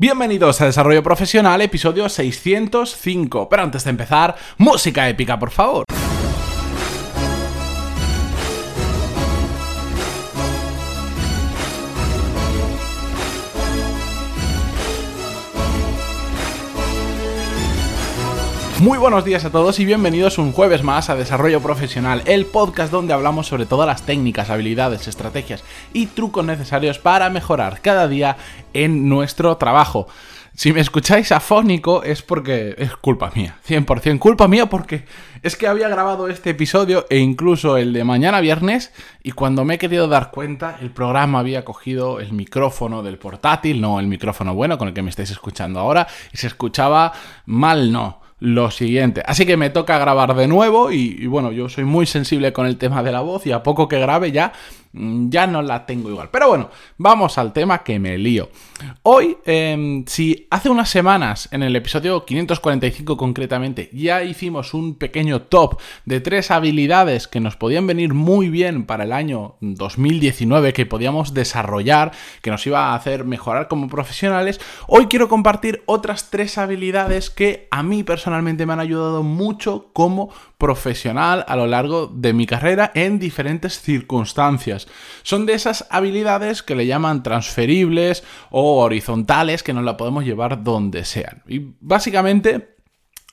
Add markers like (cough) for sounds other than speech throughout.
Bienvenidos a Desarrollo Profesional, episodio 605. Pero antes de empezar, música épica, por favor. Muy buenos días a todos y bienvenidos un jueves más a Desarrollo Profesional, el podcast donde hablamos sobre todas las técnicas, habilidades, estrategias y trucos necesarios para mejorar cada día en nuestro trabajo. Si me escucháis afónico es porque es culpa mía, 100% culpa mía porque es que había grabado este episodio e incluso el de mañana viernes y cuando me he querido dar cuenta el programa había cogido el micrófono del portátil, no el micrófono bueno con el que me estáis escuchando ahora y se escuchaba mal, no lo siguiente. Así que me toca grabar de nuevo y, bueno, yo soy muy sensible con el tema de la voz y a poco que grabe ya ya no la tengo igual. Pero bueno, vamos al tema que me lío. Hoy, em, si hace unas semanas, en el episodio 545 concretamente, ya hicimos un pequeño top de tres habilidades que nos podían venir muy bien para el año 2019, que podíamos desarrollar, que nos iba a hacer mejorar como profesionales, hoy quiero compartir otras tres habilidades que a mí personalmente me han ayudado mucho como profesional a lo largo de mi carrera en diferentes circunstancias. Son de esas habilidades que le llaman transferibles o horizontales que nos la podemos llevar donde sean. Y básicamente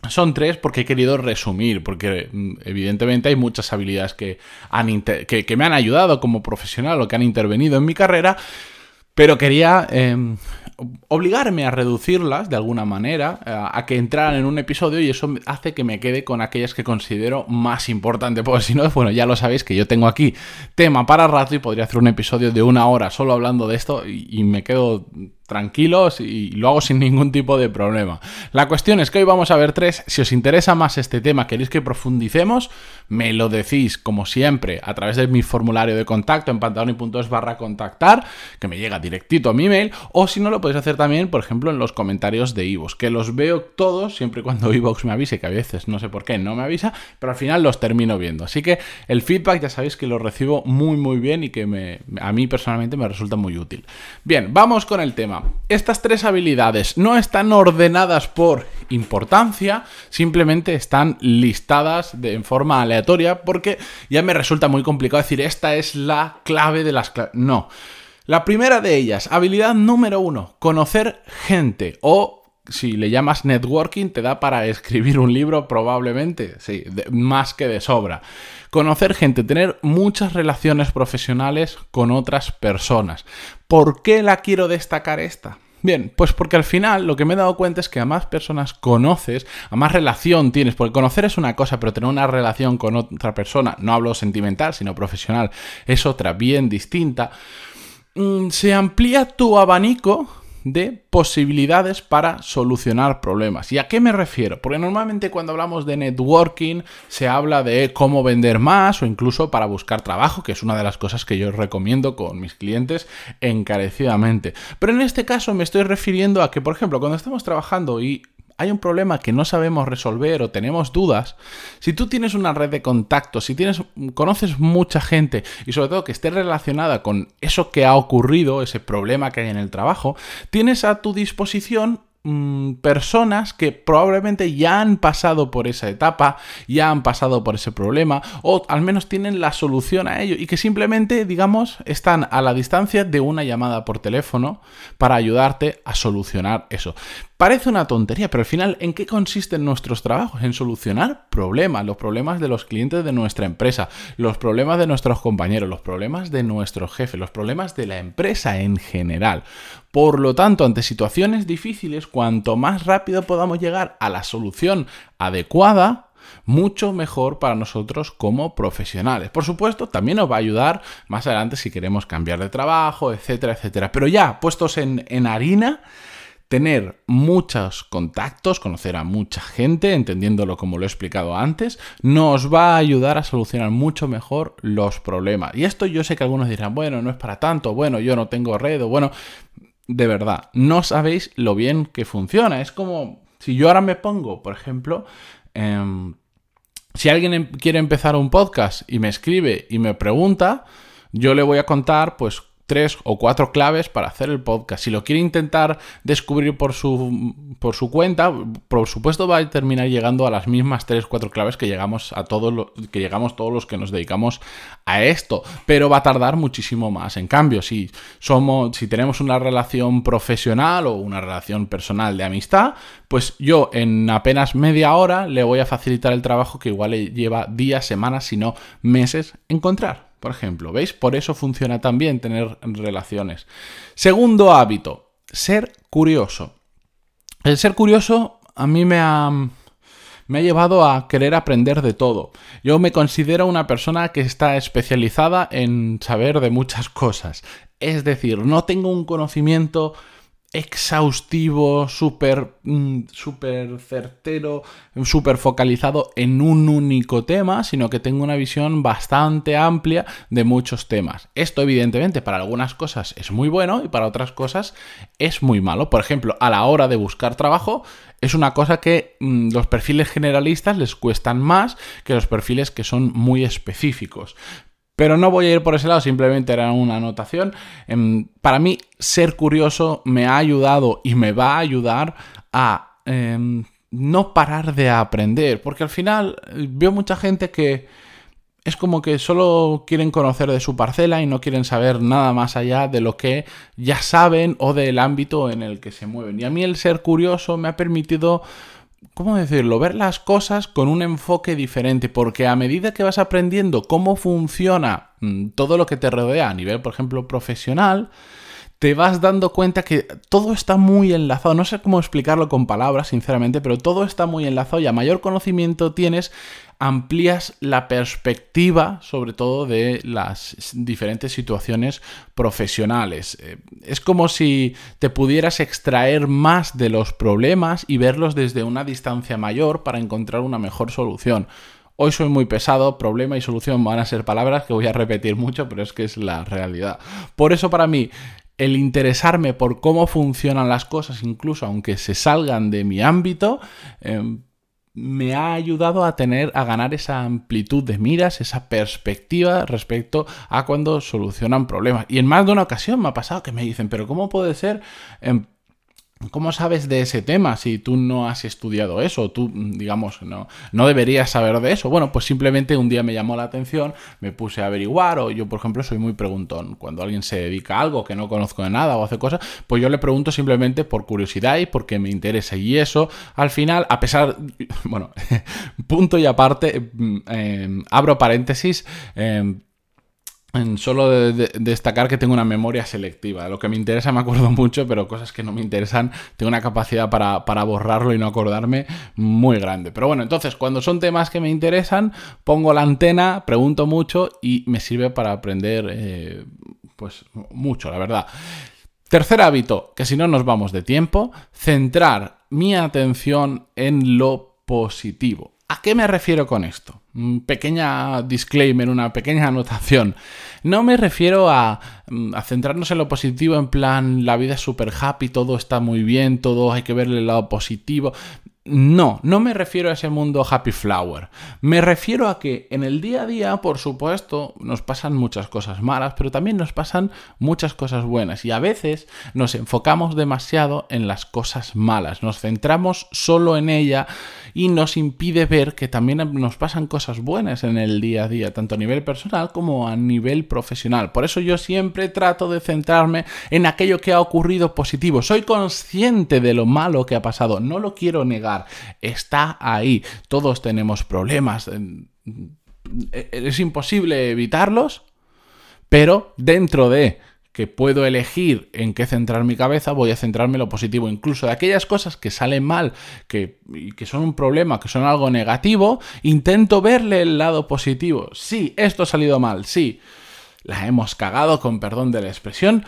son tres porque he querido resumir, porque mm, evidentemente hay muchas habilidades que, han que, me han ayudado como profesional o que han intervenido en mi carrera, pero quería em, obligarme a reducirlas de alguna manera, eh, a, que entraran en un episodio y eso hace que me quede con aquellas que considero más importantes. Porque si no, bueno, ya lo sabéis que yo tengo aquí tema para rato y podría hacer un episodio de una hora solo hablando de esto y me quedo tranquilos y lo hago sin ningún tipo de problema. La cuestión es que hoy vamos a ver tres. Si os interesa más este tema, queréis que profundicemos, me lo decís como siempre a través de mi formulario de contacto en pantaloni.es barra contactar, que me llega directito a mi mail, o si no lo podéis hacer también, por ejemplo, en los comentarios de Ivox, que los veo todos siempre cuando (laughs) Ivox me avise, que a veces no sé por qué no me avisa, pero al final los termino viendo. Así que el feedback ya sabéis que lo recibo muy muy bien y que me, a mí personalmente me resulta muy útil. Bien, vamos con el tema. Estas tres habilidades no están ordenadas por importancia, simplemente están listadas de, en forma aleatoria porque ya me resulta muy complicado decir esta es la clave de las claves. No. La primera de ellas, habilidad número uno, conocer gente o si le llamas networking, te da para escribir un libro probablemente, sí, más que de sobra. Conocer gente, tener muchas relaciones profesionales con otras personas. ¿Por qué la quiero destacar esta? Bien, pues porque al final lo que me he dado cuenta es que a más personas conoces, a más relación tienes, porque conocer es una cosa, pero tener una relación con otra persona, no hablo sentimental, sino profesional, es otra bien distinta, mm, se amplía tu abanico de posibilidades para solucionar problemas. ¿Y a qué me refiero? Porque normalmente cuando hablamos de networking se habla de cómo vender más o incluso para buscar trabajo, que es una de las cosas que yo recomiendo con mis clientes encarecidamente. Pero en este caso me estoy refiriendo a que, por ejemplo, cuando estamos trabajando y hay un problema que no sabemos resolver o tenemos dudas, si tú tienes una red de contactos, si tienes, conoces mucha gente y sobre todo que esté relacionada con eso que ha ocurrido, ese problema que hay en el trabajo, tienes a tu disposición Mm, personas que probablemente ya han pasado por esa etapa, ya han pasado por ese problema, o al menos tienen la solución a ello, y que simplemente, digamos, están a la distancia de una llamada por teléfono para ayudarte a solucionar eso. Parece una tontería, pero al final, ¿en qué consisten nuestros trabajos? En solucionar problemas, los problemas de los clientes de nuestra empresa, los problemas de nuestros compañeros, los problemas de nuestro jefe, los problemas de la empresa en general. Por lo tanto, ante situaciones difíciles, cuanto más rápido podamos llegar a la solución adecuada, mucho mejor para nosotros como profesionales. Por supuesto, también nos va a ayudar más adelante si queremos cambiar de trabajo, etcétera, etcétera. Pero ya puestos en, en harina, tener muchos contactos, conocer a mucha gente, entendiéndolo como lo he explicado antes, nos va a ayudar a solucionar mucho mejor los problemas. Y esto yo sé que algunos dirán, bueno, no es para tanto, bueno, yo no tengo red, o bueno, de verdad, no sabéis lo bien que funciona. Es como si yo ahora me pongo, por ejemplo, em, si alguien em, quiere empezar un podcast y me escribe y me pregunta, yo le voy a contar, pues, tres o cuatro claves para hacer el podcast. Si lo quiere intentar descubrir por su, por su cuenta, por supuesto va a terminar llegando a las mismas tres, cuatro claves que llegamos a todos los que llegamos todos los que nos dedicamos a esto, pero va a tardar muchísimo más. En cambio, si somos, si tenemos una relación profesional o una relación personal de amistad, pues yo en apenas media hora le voy a facilitar el trabajo que igual le lleva días, semanas, si no meses encontrar por ejemplo. ¿Veis? Por eso funciona también tener relaciones. Segundo hábito, ser curioso. El ser curioso a mí me ha, me ha llevado a querer aprender de todo. Yo me considero una persona que está especializada en saber de muchas (laughs) cosas. Es decir, no tengo un conocimiento exhaustivo, súper mm, super certero, súper focalizado en un único tema, sino que tengo una visión bastante amplia de muchos temas. Esto evidentemente para algunas cosas es muy bueno y para otras cosas es muy malo. Por ejemplo, a la hora de buscar trabajo es una cosa que mm, los perfiles generalistas les cuestan más que los perfiles que son muy específicos. Pero no voy a ir por ese lado, simplemente era una anotación. Em, para mí, ser curioso me ha ayudado y me va a ayudar a em, no parar de aprender. Porque al final eh, veo mucha gente que es como que solo quieren conocer de su parcela y no quieren saber nada más allá de lo que ya saben o del ámbito en el que se mueven. Y a mí el ser curioso me ha permitido ¿cómo decirlo? Ver las cosas con un enfoque diferente, porque a medida que vas aprendiendo cómo funciona mm, todo lo que te rodea a nivel, por ejemplo, profesional, te vas dando cuenta que todo está muy enlazado. No sé cómo explicarlo con palabras, sinceramente, pero todo está muy enlazado y a mayor conocimiento tienes, amplías la perspectiva, sobre todo de las diferentes situaciones profesionales. Eh, es como si te pudieras extraer más de los problemas y verlos desde una distancia mayor para encontrar una mejor solución. Hoy soy muy pesado, problema y solución van a ser palabras que voy a repetir mucho, pero es que es la realidad. Por eso para mí el interesarme por cómo funcionan las cosas, incluso aunque se salgan de mi ámbito, em, me ha ayudado a tener, a ganar esa amplitud de miras, esa perspectiva respecto a cuando solucionan problemas. Y en más de una ocasión me ha pasado que me dicen, pero ¿cómo puede ser? Em, ¿Cómo sabes de ese tema si tú no has estudiado eso? Tú, digamos, no, no deberías saber de eso. Bueno, pues simplemente un día me llamó la atención, me puse a averiguar, o yo, por ejemplo, soy muy preguntón. Cuando alguien se dedica a algo que no conozco de nada o hace cosas, pues yo le pregunto simplemente por curiosidad y porque me interesa. Y eso, al final, a pesar, (laughs) bueno, (laughs) punto y aparte, mm, em, abro paréntesis, Solo de, destacar que tengo una memoria selectiva. Lo que me interesa me acuerdo (laughs) mucho, pero cosas que no me interesan, tengo una capacidad para, borrarlo y no acordarme muy grande. Pero bueno, entonces cuando son temas que me interesan, pongo la antena, pregunto mucho y me sirve para aprender eh, pues mucho, la verdad. Tercer hábito, que si no nos vamos de tiempo, centrar mi atención en lo positivo. ¿A qué me refiero con esto? Pequeña disclaimer, una pequeña anotación. No me refiero a, a, centrarnos en lo positivo, en plan, la vida es super happy, todo está muy bien, todo hay que verle el lado positivo. No, no me refiero a ese mundo happy flower. Me refiero a que en el día a día, por supuesto, nos pasan muchas cosas malas, pero también nos pasan muchas cosas buenas. Y a veces nos enfocamos demasiado en las cosas malas, nos centramos solo en ella y nos impide ver que también nos pasan cosas buenas en el día a día, tanto a nivel personal como a nivel profesional. Por eso yo siempre trato de centrarme en aquello que ha ocurrido positivo. Soy consciente de lo malo que ha pasado, no lo quiero negar está ahí. Todos tenemos problemas. Es imposible evitarlos, pero dentro de que puedo elegir en qué centrar mi cabeza, voy a centrarme en lo positivo. Incluso de aquellas cosas que salen mal, que, que son un problema, que son algo negativo, intento verle el lado positivo. Sí, esto ha salido mal, sí, la hemos cagado, con perdón de la expresión,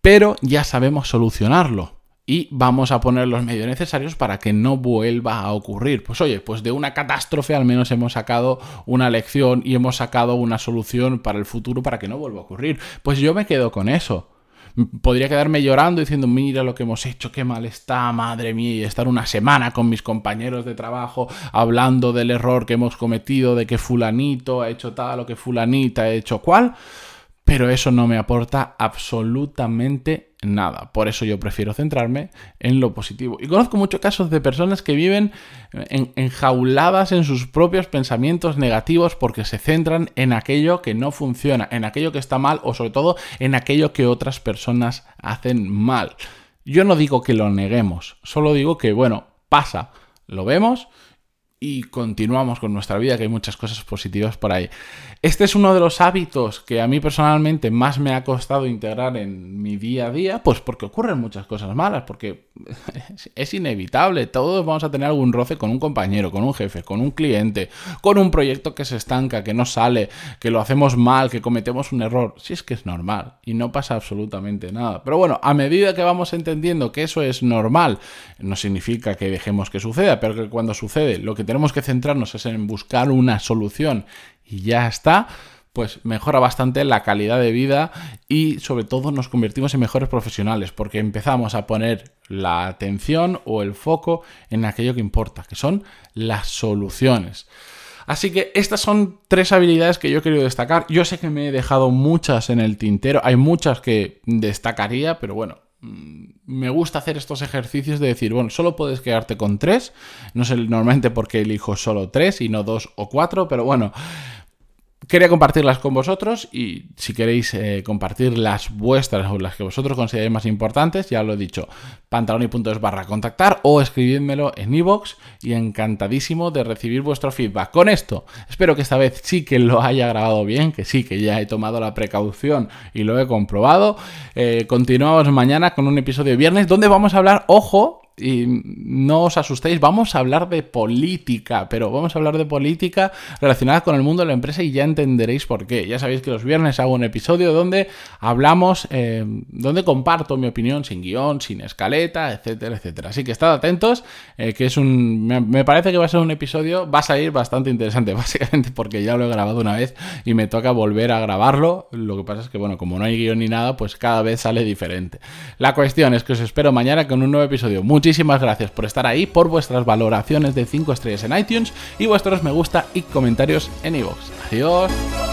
pero ya sabemos solucionarlo y vamos a poner los medios necesarios para que no vuelva a ocurrir. Pues oye, pues de una catástrofe al menos hemos sacado una lección y hemos sacado una solución para el futuro para que no vuelva a ocurrir. Pues yo me quedo con eso. Podría quedarme llorando diciendo, mira lo que hemos hecho, qué mal está, madre mía, y estar una semana con mis compañeros de trabajo hablando del error que hemos cometido, de que fulanito ha hecho tal o que fulanita ha hecho cual. Pero eso no me aporta absolutamente nada. Por eso yo prefiero centrarme en lo positivo. Y conozco muchos casos de personas que viven enjauladas en sus propios pensamientos negativos porque se centran en aquello que no funciona, en aquello que está mal o sobre todo en aquello que otras personas hacen mal. Yo no digo que lo neguemos, solo digo que, bueno, pasa, lo vemos y continuamos con nuestra vida, que hay muchas cosas positivas por ahí. Este es uno de los hábitos que a mí personalmente más me ha costado integrar en mi día a día, pues porque ocurren muchas cosas malas, porque (laughs) es inevitable, todos vamos a tener algún roce con un compañero, con un jefe, con un cliente, con un proyecto que se estanca, que no sale, que lo hacemos mal, que cometemos un error. Si es que es normal y no pasa absolutamente nada. Pero bueno, a medida que vamos entendiendo que eso es normal, no significa que dejemos que suceda, pero que cuando sucede lo que tenemos que centrarnos en buscar una solución y ya está, pues mejora bastante la calidad de vida y sobre todo nos convertimos en mejores profesionales porque empezamos a poner la atención o el foco en aquello que importa, que son las soluciones. Así que estas son tres habilidades que yo he querido destacar. Yo sé que me he dejado muchas en el tintero, hay muchas que destacaría, pero bueno, me gusta hacer estos ejercicios de decir, bueno, solo puedes quedarte con tres. No sé normalmente por qué elijo solo tres y no dos o cuatro, pero bueno, Quería compartirlas con vosotros y si queréis eh, compartir las vuestras o las que vosotros consideréis más importantes, ya lo he dicho, pantaloni.es barra contactar o escribidmelo en iVoox y encantadísimo de recibir vuestro feedback. Con esto, espero que esta vez sí que lo haya grabado bien, que sí que ya he tomado la precaución y lo he comprobado. Eh, continuamos mañana con un episodio de viernes donde vamos a hablar, ojo, y no os asustéis, vamos a hablar de política, pero vamos a hablar de política relacionada con el mundo de la empresa y ya entenderéis por qué. Ya sabéis que los viernes hago un episodio donde hablamos, eh, donde comparto mi opinión sin guion, sin escaleta, etcétera, etcétera. Así que estad atentos, eh, que es un... Me, parece que va a ser un episodio, va a salir bastante interesante, (laughs) básicamente porque ya lo he grabado una vez y me toca volver a grabarlo. Lo que pasa es que, bueno, como no hay guion ni nada, pues cada vez sale diferente. La cuestión es que os espero mañana con un nuevo episodio. Muchísimas gracias por estar ahí, por vuestras valoraciones de 5 estrellas en iTunes y vuestros me gusta y comentarios en iVoox. Adiós.